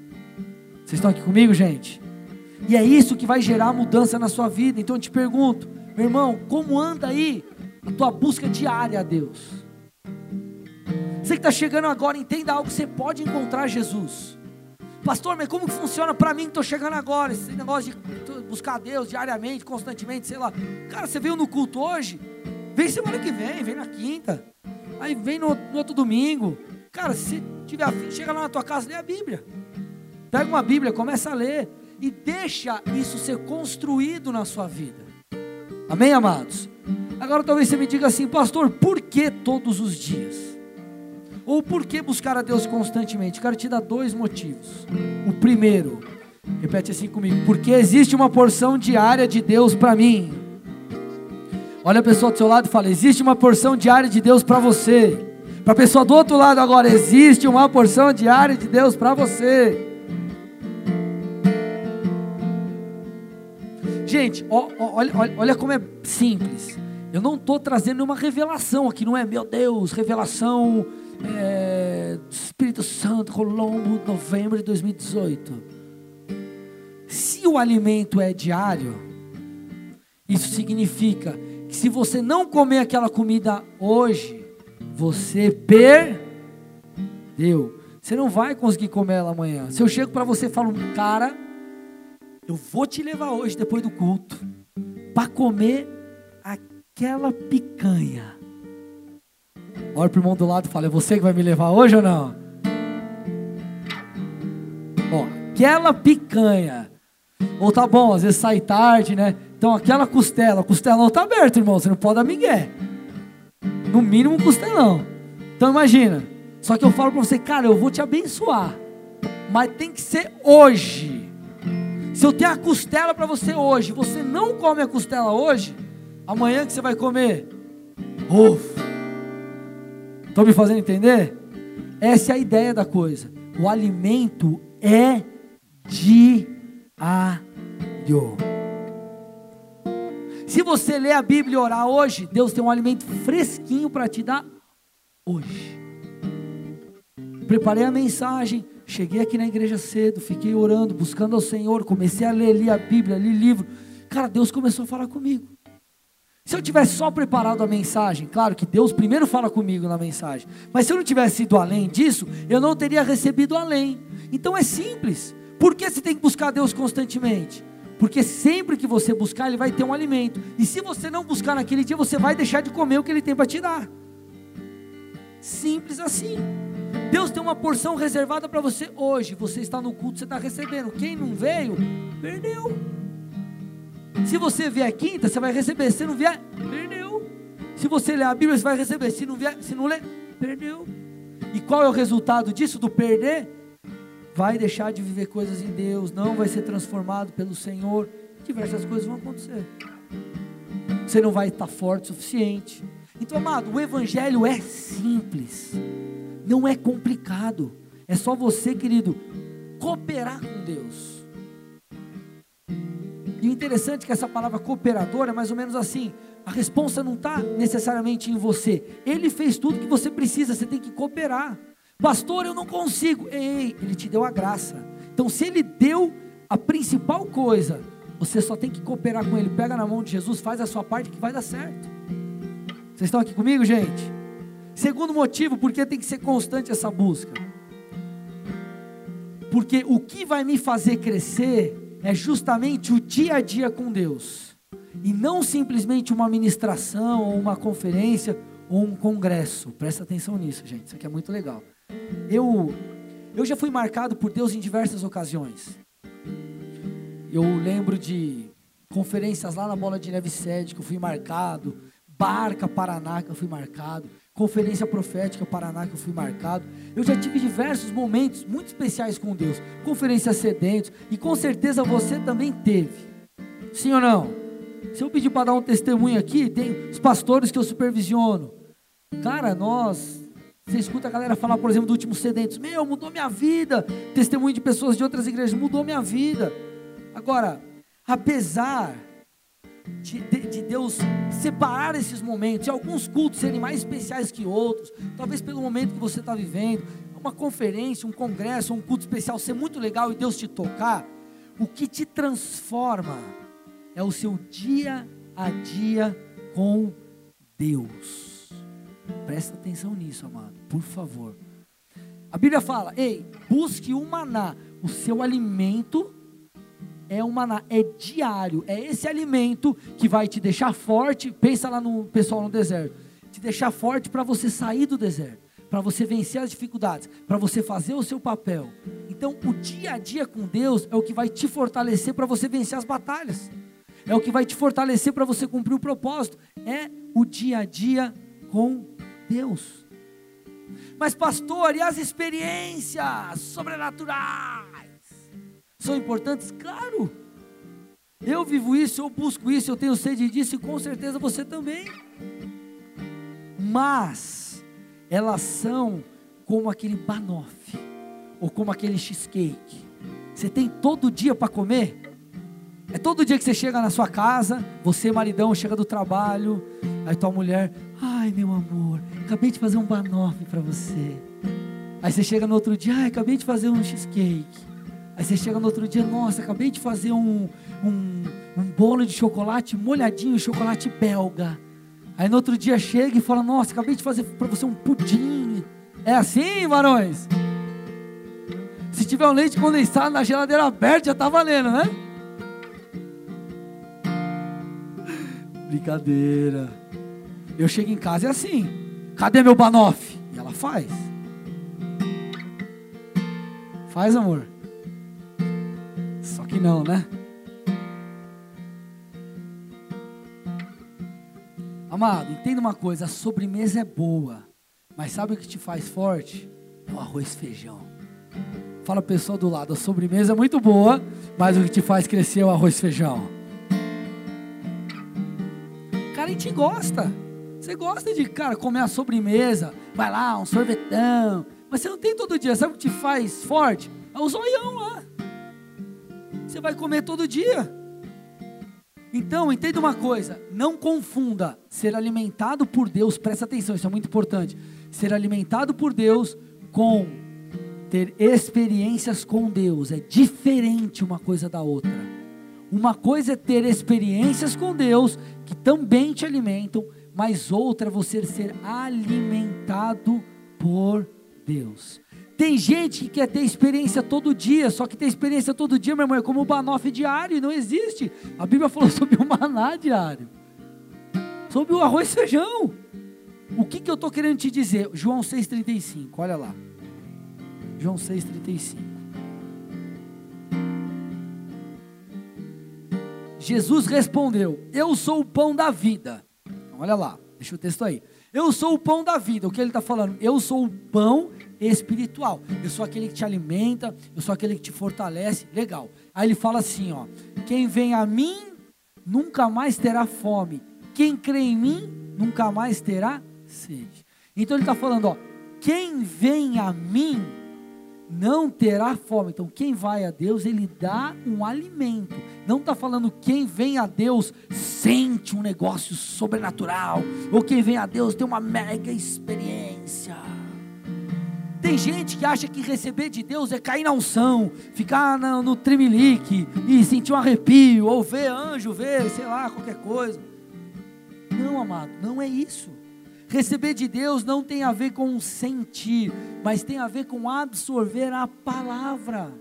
Vocês estão aqui comigo, gente? E é isso que vai gerar mudança na sua vida. Então eu te pergunto, meu irmão, como anda aí a tua busca diária a Deus? Você que está chegando agora, entenda algo: você pode encontrar Jesus. Pastor, mas como funciona para mim que estou chegando agora? Esse negócio de buscar Deus diariamente, constantemente, sei lá. Cara, você veio no culto hoje? Vem semana que vem, vem na quinta. Aí vem no, no outro domingo. Cara, se tiver afim, chega lá na tua casa, lê a Bíblia. Pega uma Bíblia, começa a ler. E deixa isso ser construído na sua vida. Amém, amados? Agora talvez você me diga assim, pastor, por que todos os dias? Ou por que buscar a Deus constantemente? Quero te dar dois motivos. O primeiro, repete assim comigo, porque existe uma porção diária de Deus para mim. Olha a pessoa do seu lado e fala: existe uma porção diária de Deus para você. Para a pessoa do outro lado agora, existe uma porção diária de Deus para você. Gente, olha, olha, olha como é simples. Eu não estou trazendo nenhuma revelação aqui, não é, meu Deus, revelação é, Espírito Santo, Colombo, novembro de 2018. Se o alimento é diário, isso significa que se você não comer aquela comida hoje, você perdeu. Você não vai conseguir comer ela amanhã. Se eu chego para você e falo, cara, eu vou te levar hoje, depois do culto, para comer aquela picanha. Olha para o irmão do lado e fala: É você que vai me levar hoje ou não? Ó, aquela picanha. Ou tá bom, às vezes sai tarde, né? Então aquela costela, o costelão está aberto, irmão. Você não pode dar migué. No mínimo um costelão. Então imagina. Só que eu falo para você, cara, eu vou te abençoar. Mas tem que ser hoje. Se eu tenho a costela para você hoje, você não come a costela hoje, amanhã que você vai comer? Ufa. Estão me fazendo entender? Essa é a ideia da coisa. O alimento é diário. Se você ler a Bíblia e orar hoje, Deus tem um alimento fresquinho para te dar hoje. Preparei a mensagem, cheguei aqui na igreja cedo, fiquei orando, buscando ao Senhor, comecei a ler, li a Bíblia, li livro. Cara, Deus começou a falar comigo. Se eu tivesse só preparado a mensagem, claro que Deus primeiro fala comigo na mensagem, mas se eu não tivesse ido além disso, eu não teria recebido além. Então é simples. Por que você tem que buscar Deus constantemente? Porque sempre que você buscar, Ele vai ter um alimento. E se você não buscar naquele dia, você vai deixar de comer o que Ele tem para te dar. Simples assim. Deus tem uma porção reservada para você hoje. Você está no culto, você está recebendo. Quem não veio, perdeu. Se você vier quinta, você vai receber. Se não vier, perdeu. Se você ler a Bíblia, você vai receber. Se não vier, se não ler, perdeu. E qual é o resultado disso, do perder? Vai deixar de viver coisas em Deus, não vai ser transformado pelo Senhor, diversas coisas vão acontecer. Você não vai estar forte o suficiente. Então, amado, o Evangelho é simples, não é complicado. É só você, querido, cooperar com Deus. E o interessante é que essa palavra cooperador é mais ou menos assim: a resposta não está necessariamente em você. Ele fez tudo que você precisa, você tem que cooperar. Pastor, eu não consigo. Ei, ele te deu a graça. Então, se ele deu a principal coisa, você só tem que cooperar com ele. Pega na mão de Jesus, faz a sua parte que vai dar certo. Vocês estão aqui comigo, gente? Segundo motivo, porque tem que ser constante essa busca. Porque o que vai me fazer crescer é justamente o dia a dia com Deus. E não simplesmente uma ministração, ou uma conferência, ou um congresso. Presta atenção nisso, gente. Isso aqui é muito legal. Eu, eu já fui marcado por Deus em diversas ocasiões. Eu lembro de conferências lá na Bola de Neve Sede que eu fui marcado. Barca Paraná que eu fui marcado. Conferência Profética Paraná que eu fui marcado. Eu já tive diversos momentos muito especiais com Deus. Conferência Sedentos. E com certeza você também teve. Sim ou não? Se eu pedir para dar um testemunho aqui, tem os pastores que eu supervisiono. Cara, nós. Você escuta a galera falar, por exemplo, do último Sedentos. Meu, mudou minha vida. Testemunho de pessoas de outras igrejas. Mudou minha vida. Agora, apesar de, de, de, Deus separar esses momentos, e alguns cultos serem mais especiais que outros, talvez pelo momento que você está vivendo, uma conferência, um congresso, um culto especial ser muito legal e Deus te tocar, o que te transforma é o seu dia a dia com Deus. Presta atenção nisso, amado, por favor. A Bíblia fala: ei, busque o maná, o seu alimento é um maná, é diário, é esse alimento que vai te deixar forte. Pensa lá no pessoal no deserto, te deixar forte para você sair do deserto, para você vencer as dificuldades, para você fazer o seu papel. Então, o dia a dia com Deus é o que vai te fortalecer para você vencer as batalhas. É o que vai te fortalecer para você cumprir o propósito. É o dia a dia com Deus. Mas, pastor, e as experiências sobrenaturais? São importantes? Claro. Eu vivo isso, eu busco isso, eu tenho sede disso e com certeza você também. Mas elas são como aquele banoffee ou como aquele cheesecake. Você tem todo dia para comer? É todo dia que você chega na sua casa, você, maridão, chega do trabalho, aí tua mulher, ai meu amor, acabei de fazer um banoffee para você. Aí você chega no outro dia, ai, acabei de fazer um cheesecake. Aí você chega no outro dia, nossa, acabei de fazer um, um, um bolo de chocolate molhadinho, chocolate belga. Aí no outro dia chega e fala, nossa, acabei de fazer para você um pudim. É assim, varões? Se tiver um leite condensado na geladeira aberta, já tá valendo, né? Brincadeira. Eu chego em casa é assim. Cadê meu banoff? E ela faz. Faz, amor que não, né? Amado, entenda uma coisa: a sobremesa é boa, mas sabe o que te faz forte? É o arroz e feijão. Fala pessoal do lado: a sobremesa é muito boa, mas o que te faz crescer é o arroz e feijão. Cara, a gente gosta. Você gosta de, cara, comer a sobremesa, vai lá, um sorvetão. Mas você não tem todo dia. Sabe o que te faz forte? É o zoião lá. Você vai comer todo dia. Então, entenda uma coisa: não confunda ser alimentado por Deus, presta atenção, isso é muito importante. Ser alimentado por Deus com ter experiências com Deus. É diferente uma coisa da outra. Uma coisa é ter experiências com Deus, que também te alimentam, mas outra é você ser alimentado por Deus. Tem gente que quer ter experiência todo dia, só que ter experiência todo dia, meu irmão, é como o banofe diário, não existe. A Bíblia falou sobre o maná diário, sobre o arroz e feijão. O que, que eu estou querendo te dizer? João 6,35, olha lá. João 6,35. Jesus respondeu: Eu sou o pão da vida. Então, olha lá, deixa o texto aí. Eu sou o pão da vida. O que ele está falando? Eu sou o pão espiritual. Eu sou aquele que te alimenta, eu sou aquele que te fortalece. Legal. Aí ele fala assim, ó: Quem vem a mim nunca mais terá fome. Quem crê em mim nunca mais terá sede. Então ele está falando, ó, quem vem a mim não terá fome. Então, quem vai a Deus, ele dá um alimento. Não está falando quem vem a Deus sente um negócio sobrenatural, ou quem vem a Deus tem uma mega experiência. Tem gente que acha que receber de Deus é cair na unção, ficar no, no tremelique e sentir um arrepio, ou ver anjo, ver, sei lá, qualquer coisa. Não, amado, não é isso. Receber de Deus não tem a ver com sentir, mas tem a ver com absorver a palavra.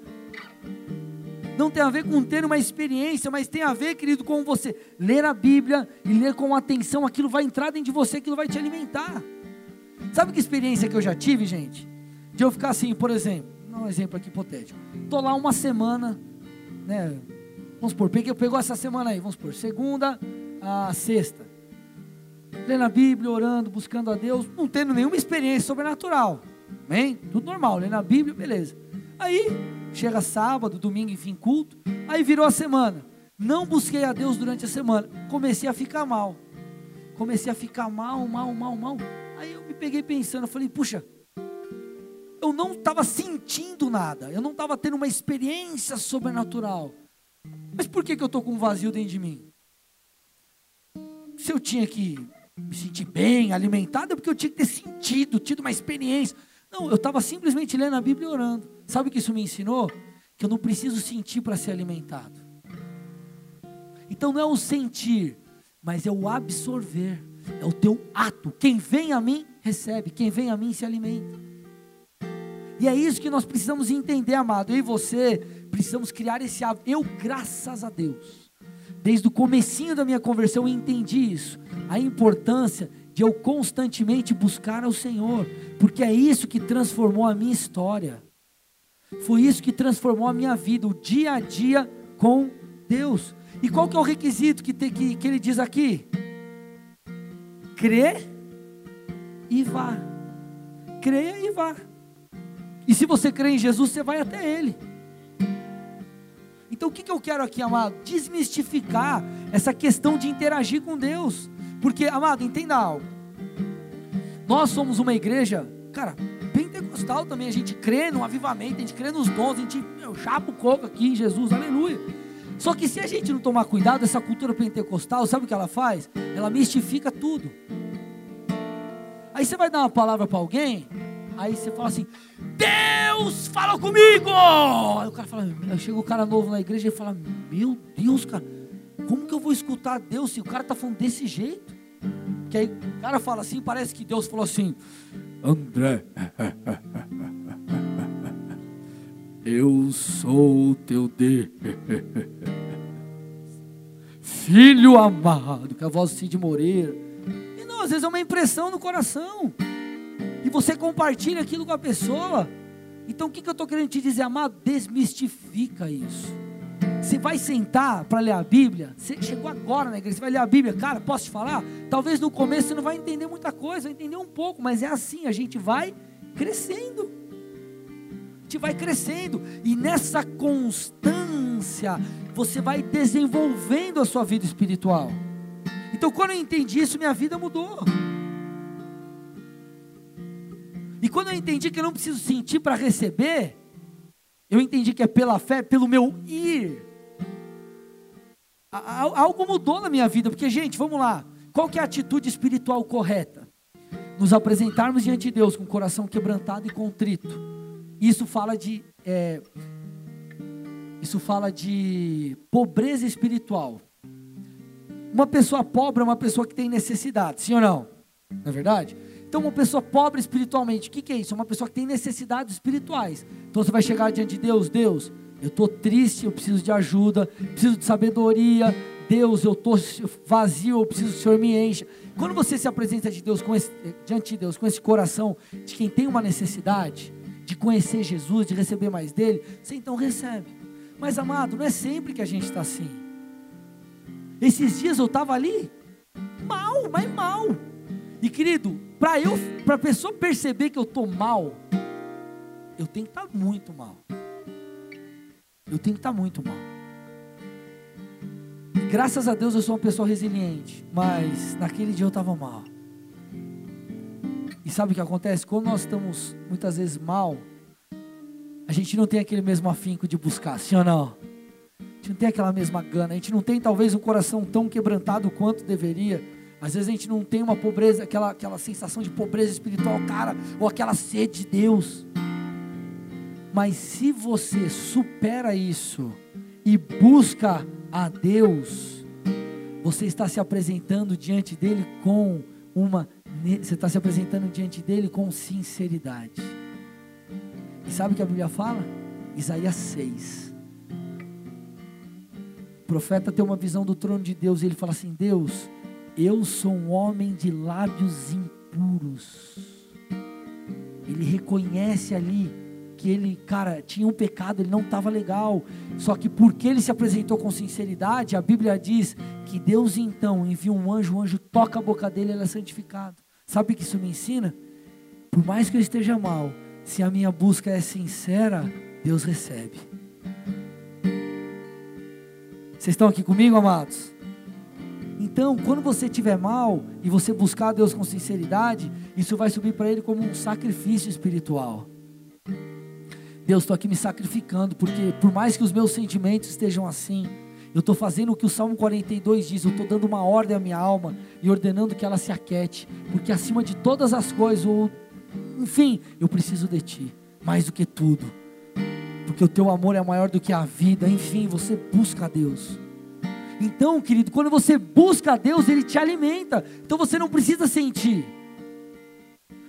Não tem a ver com ter uma experiência, mas tem a ver, querido, com você ler a Bíblia e ler com atenção, aquilo vai entrar dentro de você, aquilo vai te alimentar. Sabe que experiência que eu já tive, gente? De eu ficar assim, por exemplo, um exemplo aqui hipotético. Estou lá uma semana, né? Vamos supor, peguei, pegou essa semana aí, vamos supor, segunda a sexta lendo a Bíblia, orando, buscando a Deus, não tendo nenhuma experiência sobrenatural. Amém? Tudo normal, lendo a Bíblia, beleza. Aí, chega sábado, domingo, enfim, culto. Aí virou a semana. Não busquei a Deus durante a semana. Comecei a ficar mal. Comecei a ficar mal, mal, mal, mal. Aí eu me peguei pensando, eu falei, puxa, eu não estava sentindo nada, eu não estava tendo uma experiência sobrenatural. Mas por que, que eu estou com um vazio dentro de mim? Se eu tinha que me sentir bem, alimentado, é porque eu tinha que ter sentido, tido uma experiência. Não, eu estava simplesmente lendo a Bíblia e orando. Sabe o que isso me ensinou? Que eu não preciso sentir para ser alimentado. Então não é o sentir, mas é o absorver. É o teu ato. Quem vem a mim, recebe. Quem vem a mim, se alimenta. E é isso que nós precisamos entender, amado. Eu e você precisamos criar esse hábito. Eu, graças a Deus, Desde o comecinho da minha conversão eu entendi isso, a importância de eu constantemente buscar ao Senhor, porque é isso que transformou a minha história. Foi isso que transformou a minha vida, o dia a dia com Deus. E qual que é o requisito que, que, que ele diz aqui? Crê e vá. Creia e vá. E se você crê em Jesus, você vai até Ele. Então o que, que eu quero aqui, amado? Desmistificar essa questão de interagir com Deus. Porque, amado, entenda algo. Nós somos uma igreja, cara, pentecostal também. A gente crê no avivamento, a gente crê nos dons, a gente meu, chapa o coco aqui em Jesus, aleluia. Só que se a gente não tomar cuidado, essa cultura pentecostal, sabe o que ela faz? Ela mistifica tudo. Aí você vai dar uma palavra para alguém, Aí você fala assim: Deus falou comigo! Aí o cara fala: chega o cara novo na igreja e fala: Meu Deus, cara, como que eu vou escutar Deus se o cara está falando desse jeito? Que aí o cara fala assim, parece que Deus falou assim: André, eu sou o teu Deus, filho amado, que é a voz de Cid Moreira. E não, às vezes é uma impressão no coração e você compartilha aquilo com a pessoa. Então o que, que eu estou querendo te dizer, amado? Desmistifica isso. Você vai sentar para ler a Bíblia, você chegou agora na igreja, você vai ler a Bíblia, cara, posso te falar? Talvez no começo você não vai entender muita coisa, vai entender um pouco, mas é assim, a gente vai crescendo. A gente vai crescendo, e nessa constância, você vai desenvolvendo a sua vida espiritual. Então, quando eu entendi isso, minha vida mudou. E quando eu entendi que eu não preciso sentir para receber, eu entendi que é pela fé, pelo meu ir. Algo mudou na minha vida, porque, gente, vamos lá. Qual que é a atitude espiritual correta? Nos apresentarmos diante de Deus com o coração quebrantado e contrito. Isso fala de. É, isso fala de pobreza espiritual. Uma pessoa pobre é uma pessoa que tem necessidade, sim ou não? Não é verdade? Então, uma pessoa pobre espiritualmente, o que, que é isso? É uma pessoa que tem necessidades espirituais. Então, você vai chegar diante de Deus: Deus, eu estou triste, eu preciso de ajuda, preciso de sabedoria. Deus, eu estou vazio, eu preciso que o Senhor me encha. Quando você se apresenta de Deus esse, diante de Deus com esse coração de quem tem uma necessidade, de conhecer Jesus, de receber mais dele, você então recebe. Mas amado, não é sempre que a gente está assim. Esses dias eu estava ali, mal, mas mal. E querido, para eu, para a pessoa perceber que eu tô mal, eu tenho que estar tá muito mal. Eu tenho que estar tá muito mal. Graças a Deus eu sou uma pessoa resiliente, mas naquele dia eu estava mal. E sabe o que acontece? Quando nós estamos muitas vezes mal, a gente não tem aquele mesmo afinco de buscar, sim ou não? A gente não tem aquela mesma gana, a gente não tem talvez um coração tão quebrantado quanto deveria. Às vezes a gente não tem uma pobreza, aquela, aquela sensação de pobreza espiritual, cara, ou aquela sede de Deus. Mas se você supera isso e busca a Deus, você está se apresentando diante dele com uma você está se apresentando diante dele com sinceridade. E sabe o que a Bíblia fala? Isaías 6. O profeta tem uma visão do trono de Deus e ele fala assim: Deus, eu sou um homem de lábios impuros. Ele reconhece ali que ele, cara, tinha um pecado, ele não estava legal. Só que porque ele se apresentou com sinceridade, a Bíblia diz que Deus então envia um anjo, o anjo toca a boca dele ele é santificado. Sabe o que isso me ensina? Por mais que eu esteja mal, se a minha busca é sincera, Deus recebe. Vocês estão aqui comigo, amados? Então, quando você estiver mal e você buscar Deus com sinceridade, isso vai subir para Ele como um sacrifício espiritual. Deus, estou aqui me sacrificando, porque por mais que os meus sentimentos estejam assim, eu estou fazendo o que o Salmo 42 diz, eu estou dando uma ordem à minha alma e ordenando que ela se aquete, porque acima de todas as coisas, ou, enfim, eu preciso de Ti, mais do que tudo, porque o Teu amor é maior do que a vida, enfim, você busca a Deus. Então, querido, quando você busca a Deus, Ele te alimenta, então você não precisa sentir.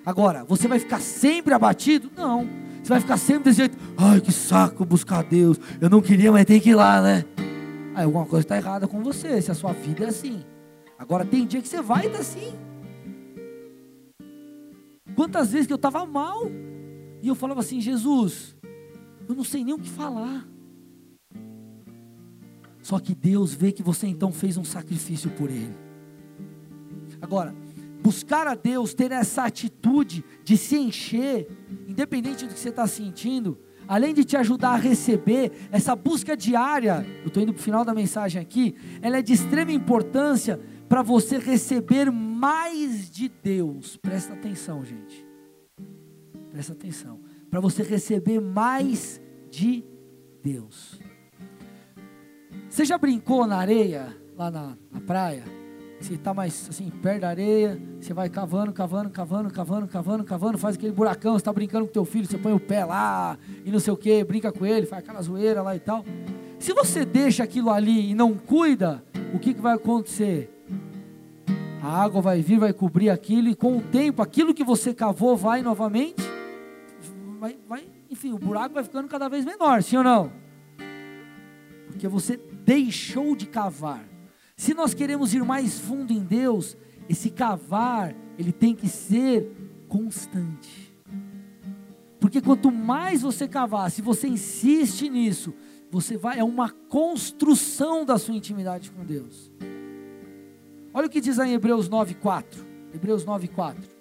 Agora, você vai ficar sempre abatido? Não. Você vai ficar sempre desse jeito, ai que saco buscar a Deus, eu não queria, mas tem que ir lá, né? Aí alguma coisa está errada com você, se a sua vida é assim. Agora tem dia que você vai estar tá assim. Quantas vezes que eu estava mal e eu falava assim, Jesus, eu não sei nem o que falar. Só que Deus vê que você então fez um sacrifício por Ele. Agora, buscar a Deus, ter essa atitude de se encher, independente do que você está sentindo, além de te ajudar a receber, essa busca diária, eu estou indo para o final da mensagem aqui, ela é de extrema importância para você receber mais de Deus. Presta atenção, gente. Presta atenção. Para você receber mais de Deus. Você já brincou na areia, lá na, na praia? Você está mais assim, perto da areia, você vai cavando, cavando, cavando, cavando, cavando, cavando, faz aquele buracão, você está brincando com teu filho, você põe o pé lá e não sei o que, brinca com ele, faz aquela zoeira lá e tal. Se você deixa aquilo ali e não cuida, o que, que vai acontecer? A água vai vir, vai cobrir aquilo, e com o tempo, aquilo que você cavou vai novamente, vai, vai, enfim, o buraco vai ficando cada vez menor, sim ou não? Porque você deixou de cavar. Se nós queremos ir mais fundo em Deus, esse cavar, ele tem que ser constante. Porque quanto mais você cavar, se você insiste nisso, você vai é uma construção da sua intimidade com Deus. Olha o que diz aí em Hebreus 9:4. Hebreus 9:4.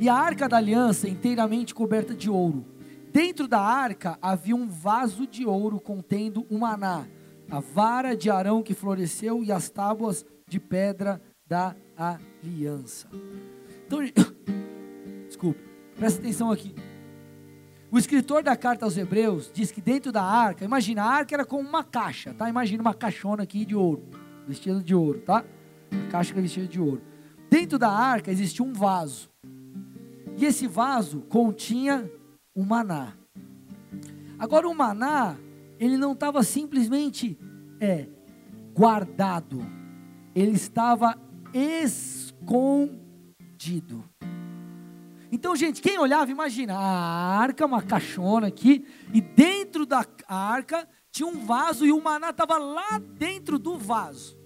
E a arca da aliança inteiramente coberta de ouro Dentro da arca havia um vaso de ouro contendo o maná, a vara de Arão que floresceu e as tábuas de pedra da aliança. Então, desculpa, presta atenção aqui. O escritor da carta aos Hebreus diz que dentro da arca, imagina, a arca era como uma caixa, tá? Imagina uma caixona aqui de ouro, vestida de ouro, tá? A caixa que é vestida de ouro. Dentro da arca existia um vaso. E esse vaso continha o maná. Agora o maná, ele não estava simplesmente é, guardado, ele estava escondido. Então, gente, quem olhava, imagina, a arca, uma caixona aqui, e dentro da arca tinha um vaso e o maná estava lá dentro do vaso.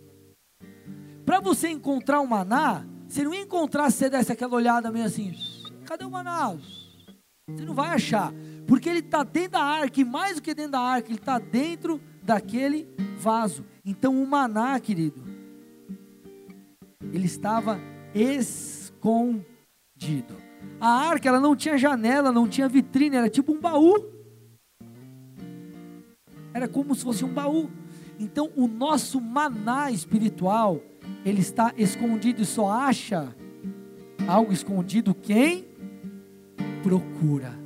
Para você encontrar o maná, você não ia encontrar se você desse aquela olhada meio assim, cadê o maná? Você não vai achar, porque ele está dentro da arca, e mais do que dentro da arca, ele está dentro daquele vaso. Então o maná, querido, ele estava escondido. A arca, ela não tinha janela, não tinha vitrine, era tipo um baú. Era como se fosse um baú. Então, o nosso maná espiritual, ele está escondido e só acha algo escondido quem procura.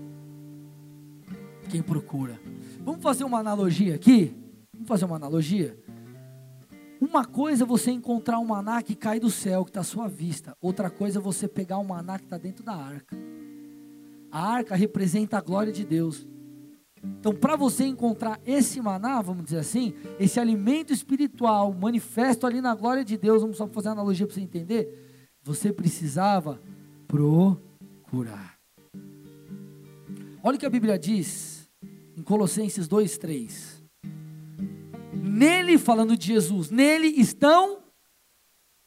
Quem procura. Vamos fazer uma analogia aqui? Vamos fazer uma analogia? Uma coisa é você encontrar um maná que cai do céu, que está à sua vista. Outra coisa é você pegar um maná que está dentro da arca. A arca representa a glória de Deus. Então, para você encontrar esse maná, vamos dizer assim, esse alimento espiritual manifesto ali na glória de Deus, vamos só fazer uma analogia para você entender. Você precisava procurar. Olha o que a Bíblia diz em Colossenses 2:3. Nele, falando de Jesus, nele estão,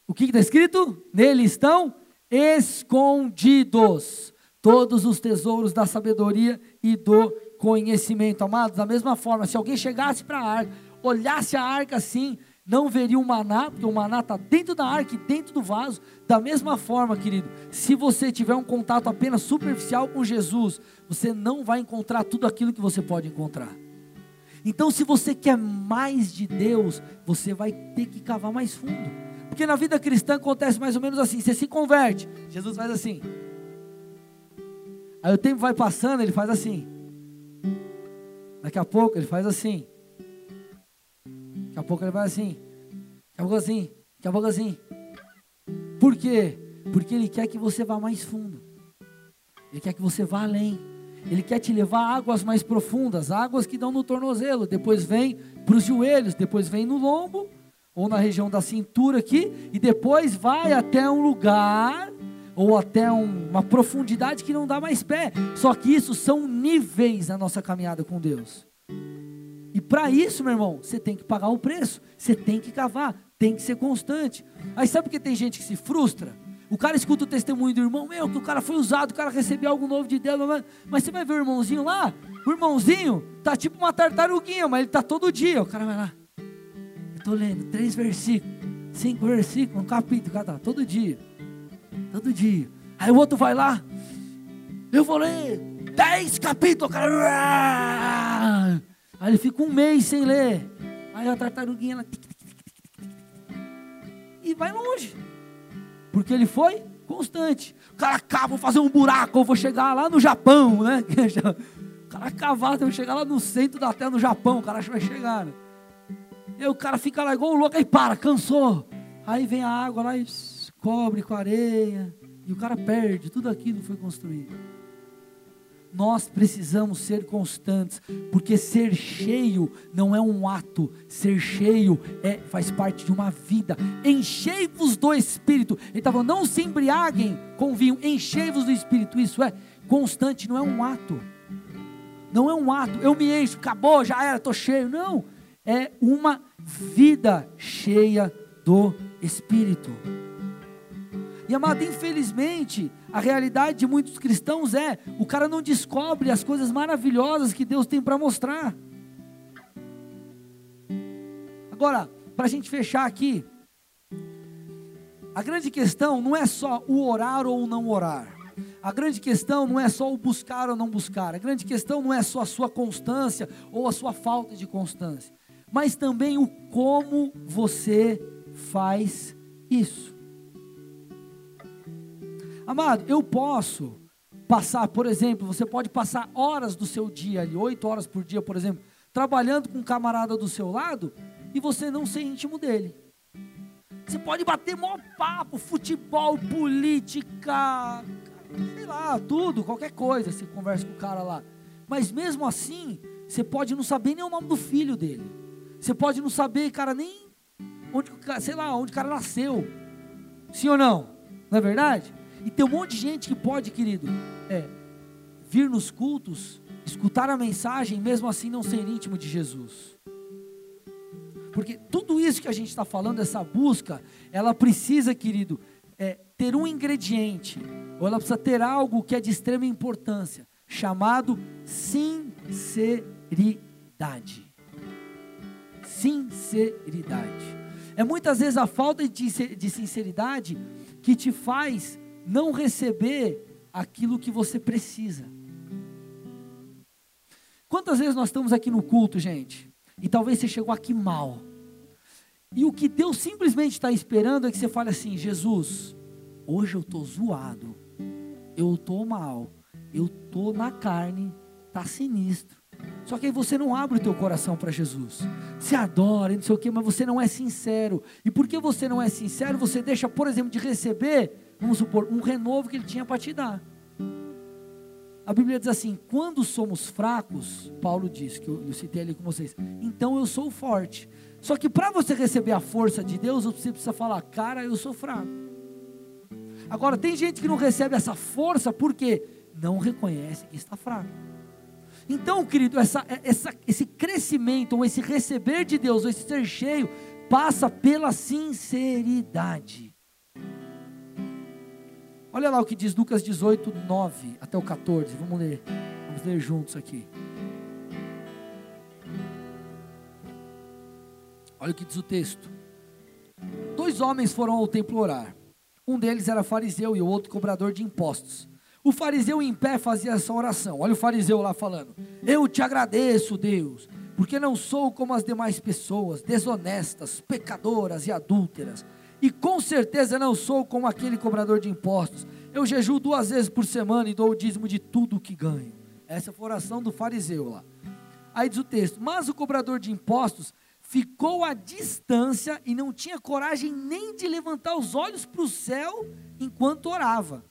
o que está escrito? Nele estão escondidos todos os tesouros da sabedoria e do conhecimento. Amados, da mesma forma, se alguém chegasse para a arca, olhasse a arca assim, não veria o maná, porque o maná está dentro da arca e dentro do vaso. Da mesma forma, querido, se você tiver um contato apenas superficial com Jesus, você não vai encontrar tudo aquilo que você pode encontrar. Então, se você quer mais de Deus, você vai ter que cavar mais fundo. Porque na vida cristã acontece mais ou menos assim: você se converte, Jesus faz assim. Aí o tempo vai passando, ele faz assim. Daqui a pouco ele faz assim. Daqui a pouco ele vai assim. Daqui a pouco assim. Daqui a pouco assim. Por quê? Porque ele quer que você vá mais fundo. Ele quer que você vá além. Ele quer te levar a águas mais profundas, águas que dão no tornozelo, depois vem para os joelhos, depois vem no lombo, ou na região da cintura aqui, e depois vai até um lugar, ou até um, uma profundidade que não dá mais pé. Só que isso são níveis na nossa caminhada com Deus. Para isso, meu irmão, você tem que pagar o preço, você tem que cavar, tem que ser constante. Aí sabe que tem gente que se frustra? O cara escuta o testemunho do irmão, meu, que o cara foi usado, o cara recebeu algo novo de Deus, mas você vai ver o irmãozinho lá, o irmãozinho tá tipo uma tartaruguinha, mas ele tá todo dia, o cara vai lá, eu estou lendo três versículos, cinco versículos, um capítulo, cada todo dia, todo dia. Aí o outro vai lá, eu vou ler dez capítulos, cara, aí ele fica um mês sem ler, aí a tartaruguinha ela, e vai longe. Porque ele foi constante. O cara cava, vou fazer um buraco, vou chegar lá no Japão, né? O cara cavar, vou chegar lá no centro da terra, no Japão, o cara vai chegar. Né? E o cara fica lá igual o louco, aí para, cansou. Aí vem a água lá e cobre com areia. E o cara perde tudo aquilo que foi construído. Nós precisamos ser constantes, porque ser cheio não é um ato, ser cheio é faz parte de uma vida. Enchei-vos do Espírito. Ele estava não se embriaguem com vinho, enchei-vos do Espírito. Isso é constante, não é um ato. Não é um ato. Eu me encho, acabou, já era, estou cheio. Não, é uma vida cheia do Espírito. E amado, infelizmente, a realidade de muitos cristãos é: o cara não descobre as coisas maravilhosas que Deus tem para mostrar. Agora, para a gente fechar aqui, a grande questão não é só o orar ou não orar. A grande questão não é só o buscar ou não buscar. A grande questão não é só a sua constância ou a sua falta de constância. Mas também o como você faz isso. Amado, eu posso passar, por exemplo, você pode passar horas do seu dia ali, oito horas por dia, por exemplo, trabalhando com um camarada do seu lado e você não ser íntimo dele. Você pode bater maior papo, futebol, política, sei lá, tudo, qualquer coisa, você conversa com o cara lá. Mas mesmo assim, você pode não saber nem o nome do filho dele. Você pode não saber, cara, nem onde, sei lá, onde o cara nasceu. Sim ou não? Não é verdade? E tem um monte de gente que pode, querido, é, vir nos cultos, escutar a mensagem, mesmo assim não ser íntimo de Jesus. Porque tudo isso que a gente está falando, essa busca, ela precisa, querido, é, ter um ingrediente, ou ela precisa ter algo que é de extrema importância, chamado sinceridade. sinceridade. É muitas vezes a falta de sinceridade que te faz não receber aquilo que você precisa. Quantas vezes nós estamos aqui no culto, gente, e talvez você chegou aqui mal, e o que Deus simplesmente está esperando é que você fale assim: Jesus, hoje eu estou zoado, eu estou mal, eu estou na carne, está sinistro. Só que aí você não abre o teu coração para Jesus. Você adora, não sei o quê, mas você não é sincero. E porque você não é sincero, você deixa, por exemplo, de receber, vamos supor, um renovo que ele tinha para te dar. A Bíblia diz assim: quando somos fracos, Paulo diz, que eu, eu citei ali com vocês, então eu sou forte. Só que para você receber a força de Deus, você precisa falar, cara, eu sou fraco. Agora, tem gente que não recebe essa força porque não reconhece que está fraco. Então, querido, essa, essa, esse crescimento, ou esse receber de Deus, ou esse ser cheio, passa pela sinceridade. Olha lá o que diz Lucas 18, 9 até o 14. Vamos ler. Vamos ler juntos aqui. Olha o que diz o texto. Dois homens foram ao templo orar. Um deles era fariseu e o outro cobrador de impostos. O fariseu em pé fazia essa oração. Olha o fariseu lá falando: Eu te agradeço, Deus, porque não sou como as demais pessoas, desonestas, pecadoras e adúlteras. E com certeza não sou como aquele cobrador de impostos. Eu jejuo duas vezes por semana e dou o dízimo de tudo o que ganho. Essa foi a oração do fariseu lá. Aí diz o texto: Mas o cobrador de impostos ficou à distância e não tinha coragem nem de levantar os olhos para o céu enquanto orava.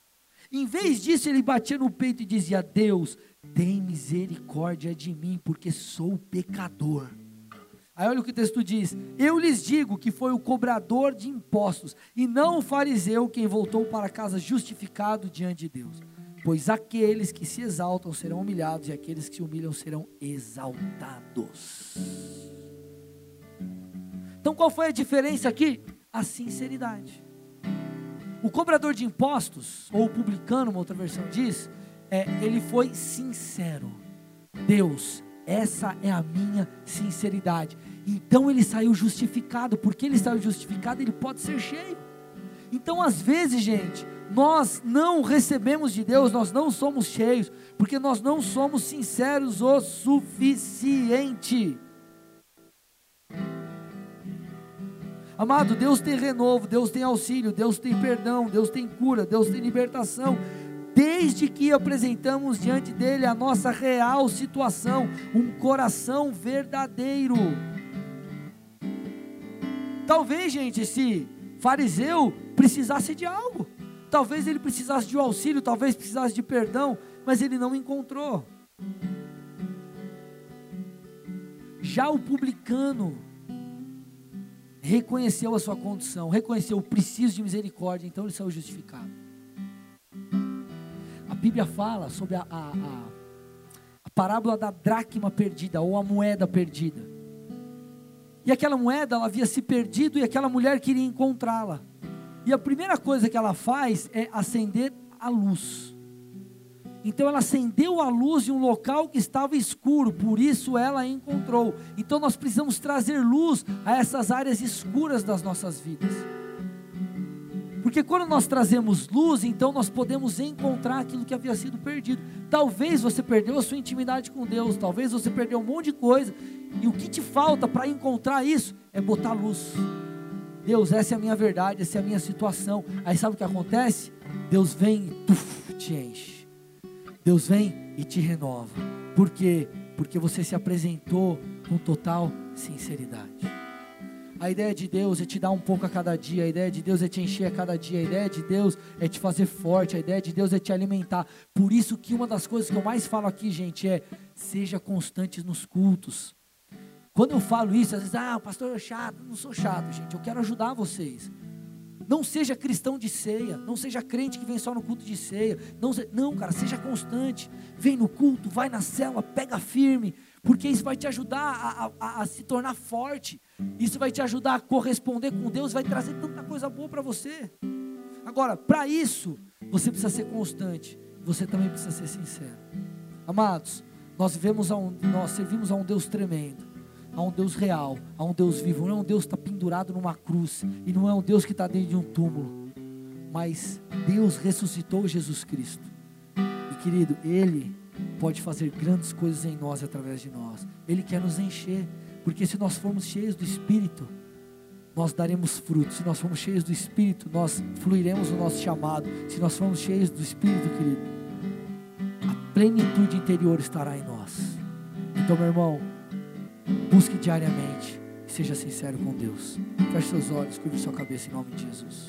Em vez disso, ele batia no peito e dizia: Deus, tem misericórdia de mim, porque sou pecador. Aí olha o que o texto diz: Eu lhes digo que foi o cobrador de impostos, e não o fariseu, quem voltou para casa justificado diante de Deus. Pois aqueles que se exaltam serão humilhados, e aqueles que se humilham serão exaltados. Então qual foi a diferença aqui? A sinceridade. O cobrador de impostos, ou o publicano, uma outra versão diz, é, ele foi sincero. Deus, essa é a minha sinceridade. Então ele saiu justificado. Porque ele saiu justificado, ele pode ser cheio. Então, às vezes, gente, nós não recebemos de Deus, nós não somos cheios, porque nós não somos sinceros o suficiente. Amado, Deus tem renovo, Deus tem auxílio, Deus tem perdão, Deus tem cura, Deus tem libertação. Desde que apresentamos diante dele a nossa real situação, um coração verdadeiro. Talvez, gente, esse fariseu precisasse de algo. Talvez ele precisasse de um auxílio, talvez precisasse de perdão, mas ele não encontrou. Já o publicano, reconheceu a sua condição, reconheceu o preciso de misericórdia, então ele saiu justificado. A Bíblia fala sobre a, a, a, a parábola da dracma perdida, ou a moeda perdida. E aquela moeda, ela havia se perdido e aquela mulher queria encontrá-la. E a primeira coisa que ela faz é acender a luz. Então ela acendeu a luz em um local que estava escuro, por isso ela encontrou. Então nós precisamos trazer luz a essas áreas escuras das nossas vidas. Porque quando nós trazemos luz, então nós podemos encontrar aquilo que havia sido perdido. Talvez você perdeu a sua intimidade com Deus, talvez você perdeu um monte de coisa, e o que te falta para encontrar isso é botar luz. Deus, essa é a minha verdade, essa é a minha situação. Aí sabe o que acontece? Deus vem e tuf, te enche. Deus vem e te renova. Por quê? Porque você se apresentou com total sinceridade. A ideia de Deus é te dar um pouco a cada dia, a ideia de Deus é te encher a cada dia, a ideia de Deus é te fazer forte, a ideia de Deus é te alimentar. Por isso que uma das coisas que eu mais falo aqui, gente, é seja constante nos cultos. Quando eu falo isso, às vezes, ah, o pastor é chato, não sou chato, gente, eu quero ajudar vocês. Não seja cristão de ceia, não seja crente que vem só no culto de ceia. Não, não, cara, seja constante. Vem no culto, vai na cela, pega firme, porque isso vai te ajudar a, a, a se tornar forte. Isso vai te ajudar a corresponder com Deus, vai trazer tanta coisa boa para você. Agora, para isso, você precisa ser constante. Você também precisa ser sincero. Amados, nós vivemos a um, nós servimos a um Deus tremendo. Há um Deus real, há um Deus vivo, não é um Deus que está pendurado numa cruz, e não é um Deus que está dentro de um túmulo, mas Deus ressuscitou Jesus Cristo. E querido, Ele pode fazer grandes coisas em nós através de nós. Ele quer nos encher, porque se nós formos cheios do Espírito, nós daremos frutos. Se nós formos cheios do Espírito, nós fluiremos no nosso chamado. Se nós formos cheios do Espírito, querido, a plenitude interior estará em nós. Então, meu irmão, busque diariamente seja sincero com Deus. Feche seus olhos, curve sua cabeça em nome de Jesus.